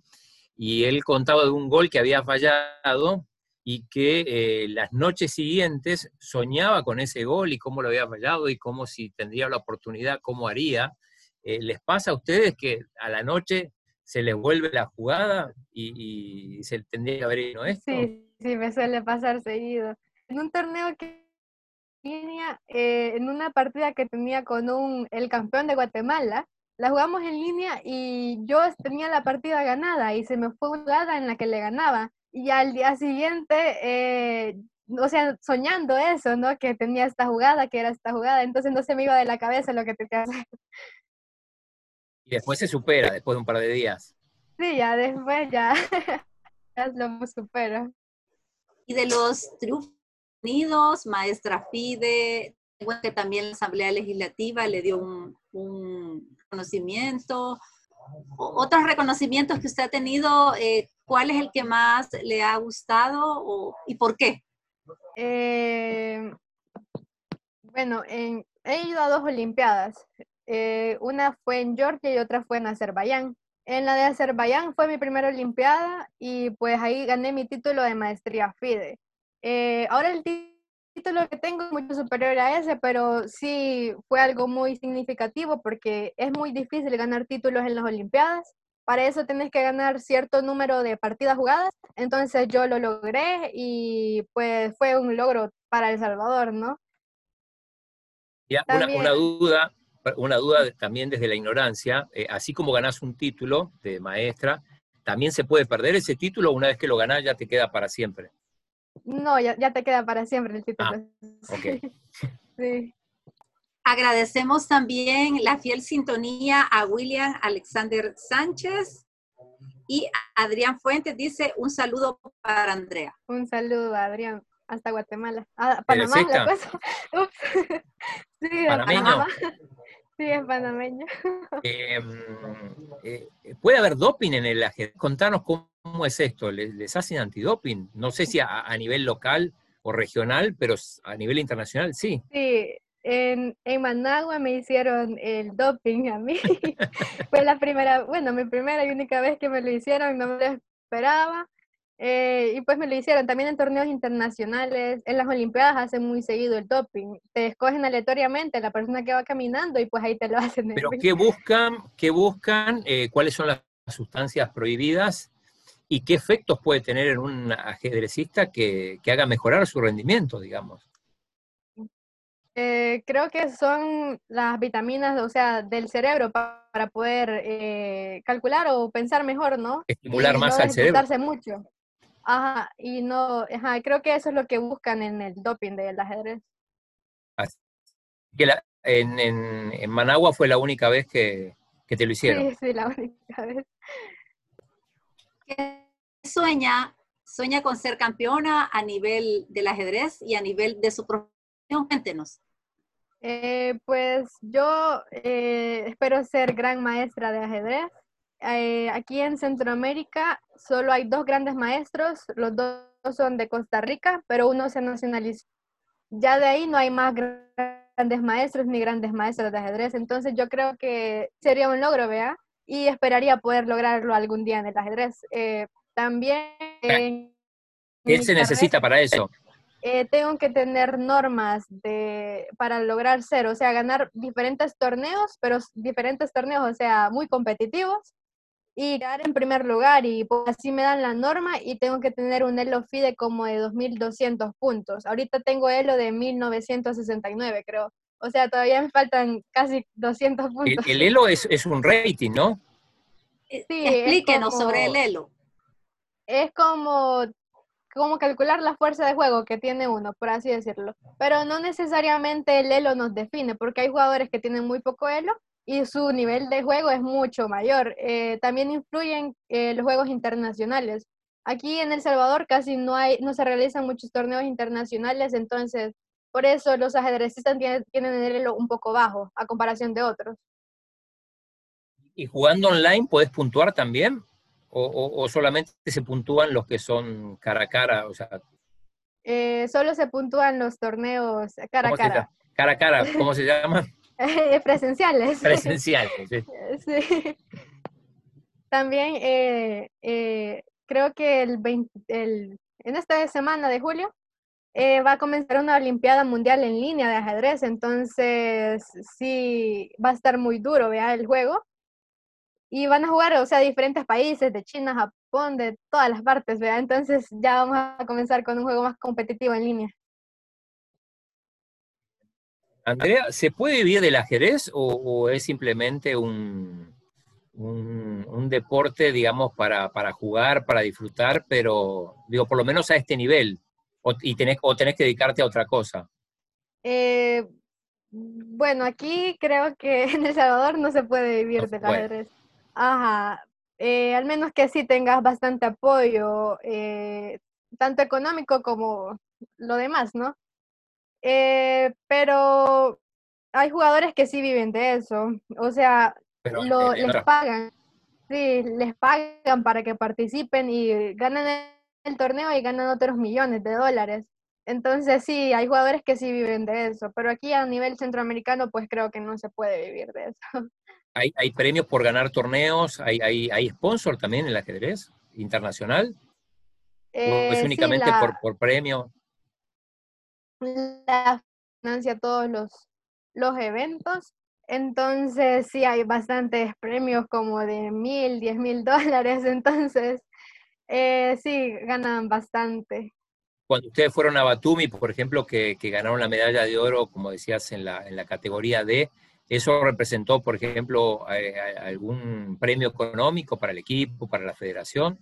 y él contaba de un gol que había fallado y que eh, las noches siguientes soñaba con ese gol y cómo lo había fallado y cómo si tendría la oportunidad, cómo haría. Eh, ¿Les pasa a ustedes que a la noche se les vuelve la jugada y, se tendría que haber ido esto? Sí, sí, me suele pasar seguido en un torneo que línea, eh, en una partida que tenía con un, el campeón de Guatemala, la jugamos en línea y yo tenía la partida ganada y se me fue una jugada en la que le ganaba. Y al día siguiente, eh, o sea, soñando eso, ¿no? Que tenía esta jugada, que era esta jugada, entonces no se me iba de la cabeza lo que te hacer. Y después se supera, después de un par de días. Sí, ya después ya, ya lo supera. Y de los triunfos Unidos, maestra FIDE, que también la Asamblea Legislativa le dio un, un reconocimiento. Otros reconocimientos que usted ha tenido, eh, ¿cuál es el que más le ha gustado y por qué? Eh, bueno, he ido a dos Olimpiadas. Eh, una fue en Georgia y otra fue en Azerbaiyán. En la de Azerbaiyán fue mi primera Olimpiada y pues ahí gané mi título de maestría FIDE. Eh, ahora el título que tengo es mucho superior a ese, pero sí fue algo muy significativo porque es muy difícil ganar títulos en las Olimpiadas. Para eso tienes que ganar cierto número de partidas jugadas. Entonces yo lo logré y pues fue un logro para El Salvador, ¿no? Ya, una, duda, una duda también desde la ignorancia. Eh, así como ganas un título de maestra, también se puede perder ese título una vez que lo ganas ya te queda para siempre. No, ya, ya te queda para siempre el título. Ah, okay. sí. Agradecemos también la fiel sintonía a William Alexander Sánchez y Adrián Fuentes dice un saludo para Andrea. Un saludo, Adrián, hasta Guatemala. Ah, Panamá, la cosa. sí, Panamá. Sí, es panameño. Em, eh, ¿Puede haber doping en el ajedrez? Contanos cómo, es esto. ¿Les, hacen antidoping? No sé si a, nivel local o regional, pero a nivel internacional sí. Sí, en, en, Managua me hicieron el doping a mí. Fue la primera, bueno, mi primera y única vez que me lo hicieron, no me lo esperaba. Eh, y pues me lo hicieron también en torneos internacionales, en las Olimpiadas hacen muy seguido el doping. Te escogen aleatoriamente la persona que va caminando y pues ahí te lo hacen. Pero ¿qué buscan? ¿Qué buscan? Eh, ¿Cuáles son las sustancias prohibidas y qué efectos puede tener en un ajedrecista que, haga mejorar su rendimiento, digamos. Eh, creo que son las vitaminas, o sea, del cerebro para poder eh, calcular o pensar mejor, ¿no? Estimular más al cerebro. mucho. Ajá, y no, ajá, creo que eso es lo que buscan en el doping del ajedrez. Así que en, en, Managua fue la única vez que, te lo hicieron. Sí, sí, la única vez. ¿Qué sueña? ¿Sueña con ser campeona a nivel del ajedrez y a nivel de su profesión? Cuéntenos. Eh, pues yo eh, espero ser gran maestra de ajedrez. Eh, aquí en Centroamérica solo hay dos grandes maestros, los dos son de Costa Rica, pero uno se nacionalizó. Ya de ahí no hay más grandes maestros ni grandes maestras de ajedrez, entonces yo creo que sería un logro, ¿vea? Y esperaría poder lograrlo algún día en el ajedrez. también... ¿Qué se necesita para eso? Eh, tengo que tener normas de, para lograr ser, o sea, ganar diferentes torneos, pero diferentes torneos, o sea, muy competitivos, y quedar en primer lugar, y pues así me dan la norma, y tengo que tener un Elo FIDE como de 2.200 puntos. Ahorita tengo Elo de 1.969, creo. O sea, todavía me faltan casi 200 puntos. El, Elo es, es, un rating, ¿no? Sí, Explíquenos sobre el Elo. Es como cómo calcular la fuerza de juego que tiene uno, por así decirlo. Pero no necesariamente el elo nos define, porque hay jugadores que tienen muy poco elo y su nivel de juego es mucho mayor. Eh, también influyen eh, los juegos internacionales. Aquí en El Salvador casi no, hay, no se realizan muchos torneos internacionales, entonces por eso los ajedrecistas tienen, tienen el elo un poco bajo a comparación de otros. ¿Y jugando online puedes puntuar también? o, solamente se puntúan los que son cara a cara? O sea, eh, solo se puntúan los torneos cara a cara. Cara a cara, ¿cómo se llama? Presenciales. Presenciales, sí. sí. También eh, eh, creo que el, 20, el, en esta semana de julio va a comenzar una Olimpiada Mundial en línea de ajedrez, entonces sí va a estar muy duro, vea, el juego y van a jugar, o sea, diferentes países, de China, Japón, de todas las partes, ¿verdad? Entonces ya vamos a comenzar con un juego más competitivo en línea. Andrea, ¿se puede vivir del ajedrez o, es simplemente un, un, deporte, digamos, para, para, jugar, para disfrutar, pero digo, por lo menos a este nivel? ¿O, y tenés, o tenés que dedicarte a otra cosa? Eh, bueno, aquí creo que en El Salvador no se puede vivir del ajedrez. Ajá, eh, al menos que sí tengas bastante apoyo, eh, tanto económico como lo demás, ¿no? Eh, pero hay jugadores que sí viven de eso, o sea, lo, les pagan, sí, les pagan para que participen y ganan el torneo y ganan otros millones de dólares. Entonces sí, hay jugadores que sí viven de eso, pero aquí a nivel centroamericano pues creo que no se puede vivir de eso. ¿Hay, hay premios por ganar torneos? ¿Hay, hay, hay sponsor también en el ajedrez internacional? ¿O es eh, únicamente por, por premio? La financia todos los, los eventos. Entonces, sí, hay bastantes premios como de mil, diez mil dólares. Entonces, eh, sí, ganan bastante. Cuando ustedes fueron a Batumi, por ejemplo, que, que, ganaron la medalla de oro, como decías, en la, en la categoría D, ¿Eso representó, por ejemplo, algún premio económico para el equipo, para la federación?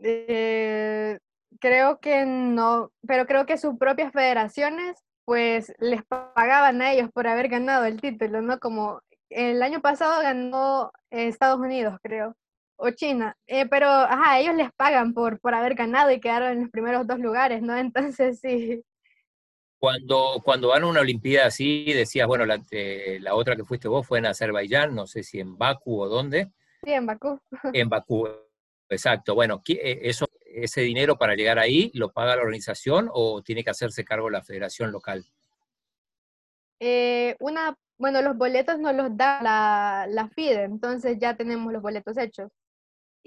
Eh, creo que no, pero creo que sus propias federaciones pues les pagaban a ellos por haber ganado el título, ¿no? Como el año pasado ganó Estados Unidos, creo, o China, eh, pero ajá, ellos les pagan por, por haber ganado y quedaron en los primeros dos lugares, ¿no? Entonces sí, cuando, cuando van a una Olimpiada así, decías, bueno, la, eh, la, otra que fuiste vos fue en Azerbaiyán, no sé si en Bakú o dónde. Sí, en Bakú. En Bakú, exacto. Bueno, eh, eso, ¿ese dinero para llegar ahí lo paga la organización o tiene que hacerse cargo la federación local? Eh, una, bueno, los boletos nos los da la, la FIDE, entonces ya tenemos los boletos hechos.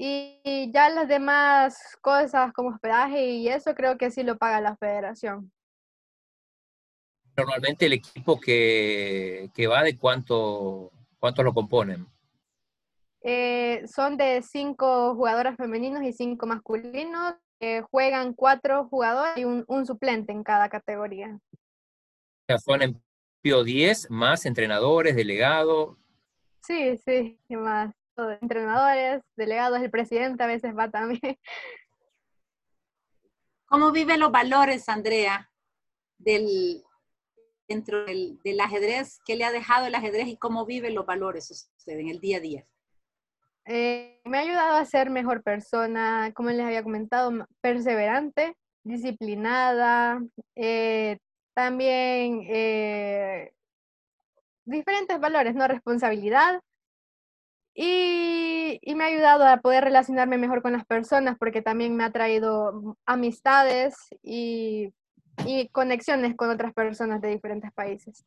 Y ya las demás cosas como hospedaje y eso creo que sí lo paga la federación normalmente el equipo que, va de cuánto, cuánto lo componen? Eh, son de cinco jugadoras femeninos y cinco masculinos. juegan cuatro jugadores y un, suplente en cada categoría. Son en PIO 10, más entrenadores, delegados. Sí, sí, más. Entrenadores, delegados, el presidente a veces va también. ¿Cómo viven los valores, Andrea, del, dentro del, ajedrez? ¿Qué le ha dejado el ajedrez y cómo viven los valores usted en el día a día? Eh, me ha ayudado a ser mejor persona, como les había comentado, perseverante, disciplinada, eh, también eh, diferentes valores, ¿no? Responsabilidad, y, me ha ayudado a poder relacionarme mejor con las personas porque también me ha traído amistades y, conexiones con otras personas de diferentes países.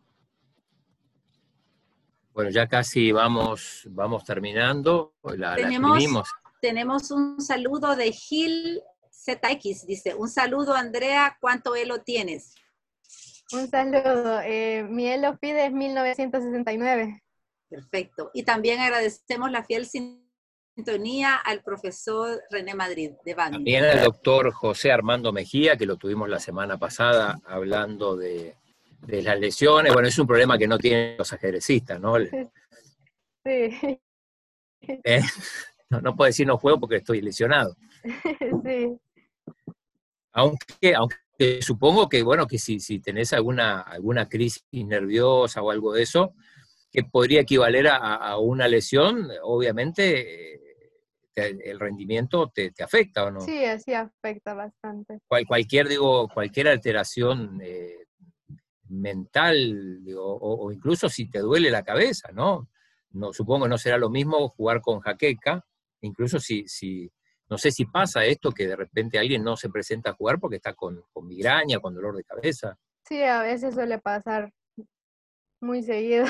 Bueno, ya casi vamos, vamos terminando. tenemos, tenemos un saludo de Gil ZX, dice, un saludo Andrea, ¿cuánto elo tienes? Un saludo, eh, mi elo pide es 1969. Perfecto. Y también agradecemos la fiel sintonía al profesor René Madrid de Bani. También al doctor José Armando Mejía, que lo tuvimos la semana pasada hablando de, las lesiones. Bueno, es un problema que no tienen los ajedrecistas, ¿no? Sí. ¿Eh? No, puedo decir no juego porque estoy lesionado. Sí. Aunque, aunque supongo que, bueno, que si, si tenés alguna, alguna crisis nerviosa o algo de eso, que podría equivaler a, una lesión, obviamente eh, el rendimiento te, afecta o no. Sí, sí afecta bastante. cualquier, digo, cualquier alteración eh, mental o, incluso si te duele la cabeza, ¿no? no supongo que no será lo mismo jugar con jaqueca, incluso si, si, no sé si pasa esto que de repente alguien no se presenta a jugar porque está con, con migraña, con dolor de cabeza. Sí, a veces suele pasar muy seguido.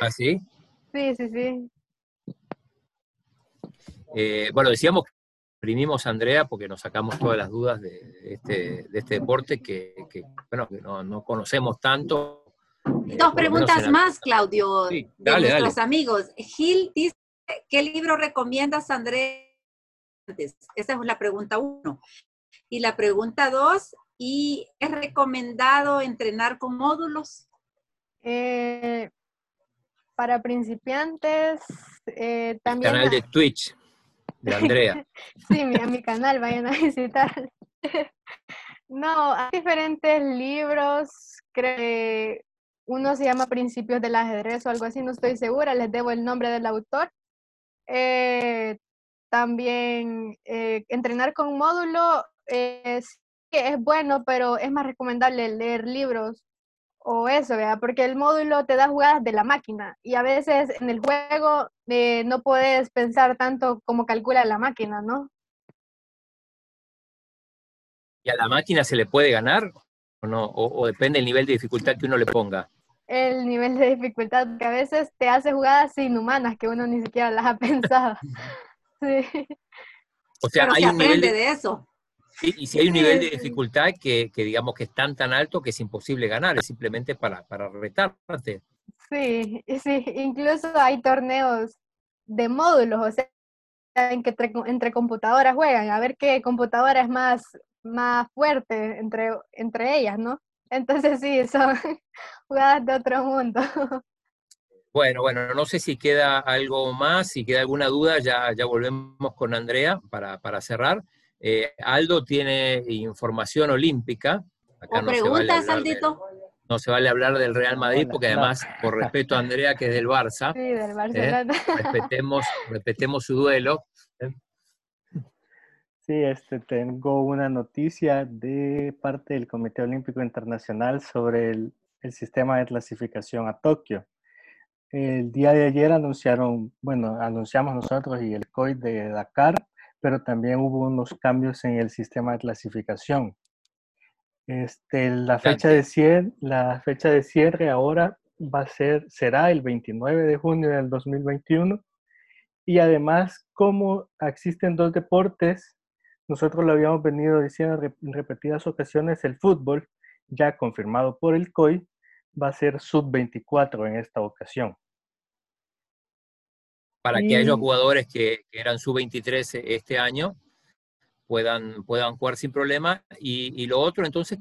¿Ah, sí? Sí, sí, sí. Eh, bueno, decíamos que imprimimos a Andrea porque nos sacamos todas las dudas de este, de este deporte que, bueno, que no, conocemos tanto. Eh, Dos preguntas más, Claudio, de nuestros amigos. Gil dice, ¿qué libro recomiendas, Andrea? Esa es la pregunta uno. Y la pregunta dos, ¿y es recomendado entrenar con módulos? Eh, para principiantes, eh, también... El canal de Twitch de Andrea. sí, mi, a mi canal, vayan a visitar. no, hay diferentes libros, creo uno se llama Principios del ajedrez o algo así, no estoy segura, les debo el nombre del autor. Eh, también entrenar con módulo es, es bueno, pero es más recomendable leer libros o eso, ¿verdad? Porque el módulo te da jugadas de la máquina y a veces en el juego eh, no puedes pensar tanto como calcula la máquina, ¿no? ¿Y a la máquina se le puede ganar o no? O, depende del nivel de dificultad que uno le ponga. El nivel de dificultad, que a veces te hace jugadas inhumanas que uno ni siquiera las ha pensado. sí. O sea, hay un nivel de eso y si hay un nivel de dificultad que, digamos que es tan tan alto que es imposible ganar, es simplemente para, para retarte. Sí, sí, incluso hay torneos de módulos, o sea, en que entre, computadoras juegan, a ver qué computadora es más, más fuerte entre, entre ellas, ¿no? Entonces sí, son jugadas de otro mundo. Bueno, bueno, no sé si queda algo más, si queda alguna duda, ya, ya volvemos con Andrea para, para cerrar. Eh, Aldo tiene información olímpica. Acá no preguntas, Aldito? no se vale hablar del Real Madrid, porque además, por respeto a Andrea, que es del Barça, sí, del Barcelona. ¿eh? respetemos, respetemos su duelo. Sí, este, tengo una noticia de parte del Comité Olímpico Internacional sobre el, el sistema de clasificación a Tokio. El día de ayer anunciaron, bueno, anunciamos nosotros y el COI de Dakar pero también hubo unos cambios en el sistema de clasificación. Este, la, fecha de cierre, la fecha de cierre ahora va a ser, será el 29 de junio del 2021. Y además, como existen dos deportes, nosotros lo habíamos venido diciendo en repetidas ocasiones, el fútbol, ya confirmado por el COI, va a ser sub-24 en esta ocasión. Para que aquellos jugadores que, eran sub-23 este año puedan, puedan jugar sin problema. Y, lo otro, entonces,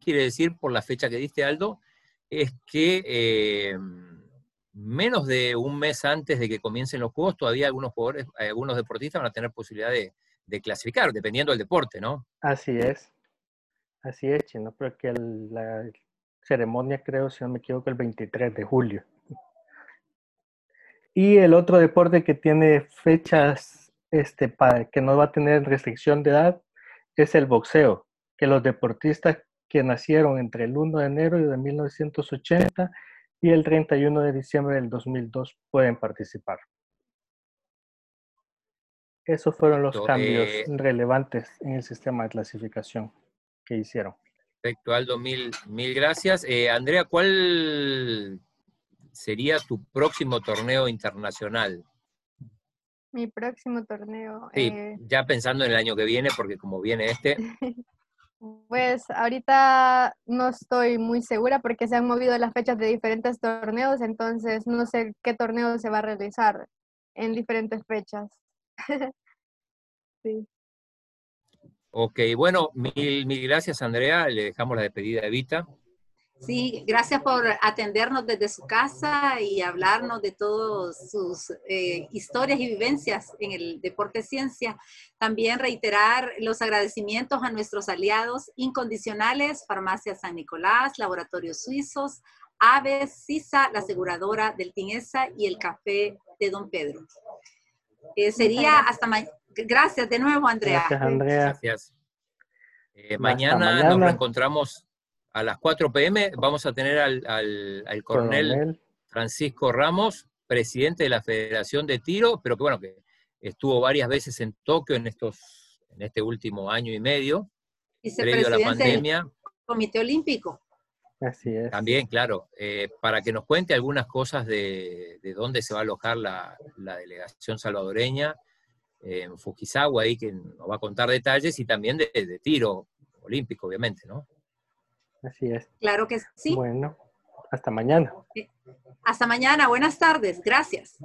quiere decir, por la fecha que diste, Aldo, es que eh, menos de un mes antes de que comiencen los juegos, todavía algunos jugadores, algunos deportistas van a tener posibilidad de, clasificar, dependiendo del deporte, ¿no? Así es. Así es, Chino, porque la ceremonia, creo, si no me equivoco, el 23 de julio. Y el otro deporte que tiene fechas este, para, que no va a tener restricción de edad es el boxeo, que los deportistas que nacieron entre el 1 de enero de 1980 y el 31 de diciembre del 2002 pueden participar. Esos fueron los cambios eh, relevantes en el sistema de clasificación que hicieron. Perfecto, Aldo, mil, mil gracias. Eh, Andrea, ¿cuál sería tu próximo torneo internacional? Mi próximo torneo. Sí, eh, ya pensando en el año que viene, porque como viene este. Pues ahorita no estoy muy segura porque se han movido las fechas de diferentes torneos, entonces no sé qué torneo se va a realizar en diferentes fechas. sí. Ok, bueno, mil, mil gracias Andrea, le dejamos la despedida de Vita. Sí, gracias por atendernos desde su casa y hablarnos de todas sus eh, historias y vivencias en el deporte ciencia. También reiterar los agradecimientos a nuestros aliados incondicionales, Farmacia San Nicolás, Laboratorios Suizos, Aves, CISA, la aseguradora del Tinesa y el Café de Don Pedro. Eh, sería hasta mañana. Gracias de nuevo, Andrea. Gracias, Andrea. Gracias. Eh, mañana, nos reencontramos a las 4 pm vamos a tener al, coronel, Francisco Ramos, presidente de la Federación de Tiro, pero que bueno, que estuvo varias veces en Tokio en estos, en este último año y medio, previo a la pandemia. Del Comité Olímpico. Así es. También, claro, eh, para que nos cuente algunas cosas de, dónde se va a alojar la, delegación salvadoreña en Fujisawa, ahí que nos va a contar detalles, y también de tiro olímpico, obviamente, ¿no? Así es. Claro que sí. Bueno, hasta mañana. Hasta mañana. Buenas tardes. Gracias.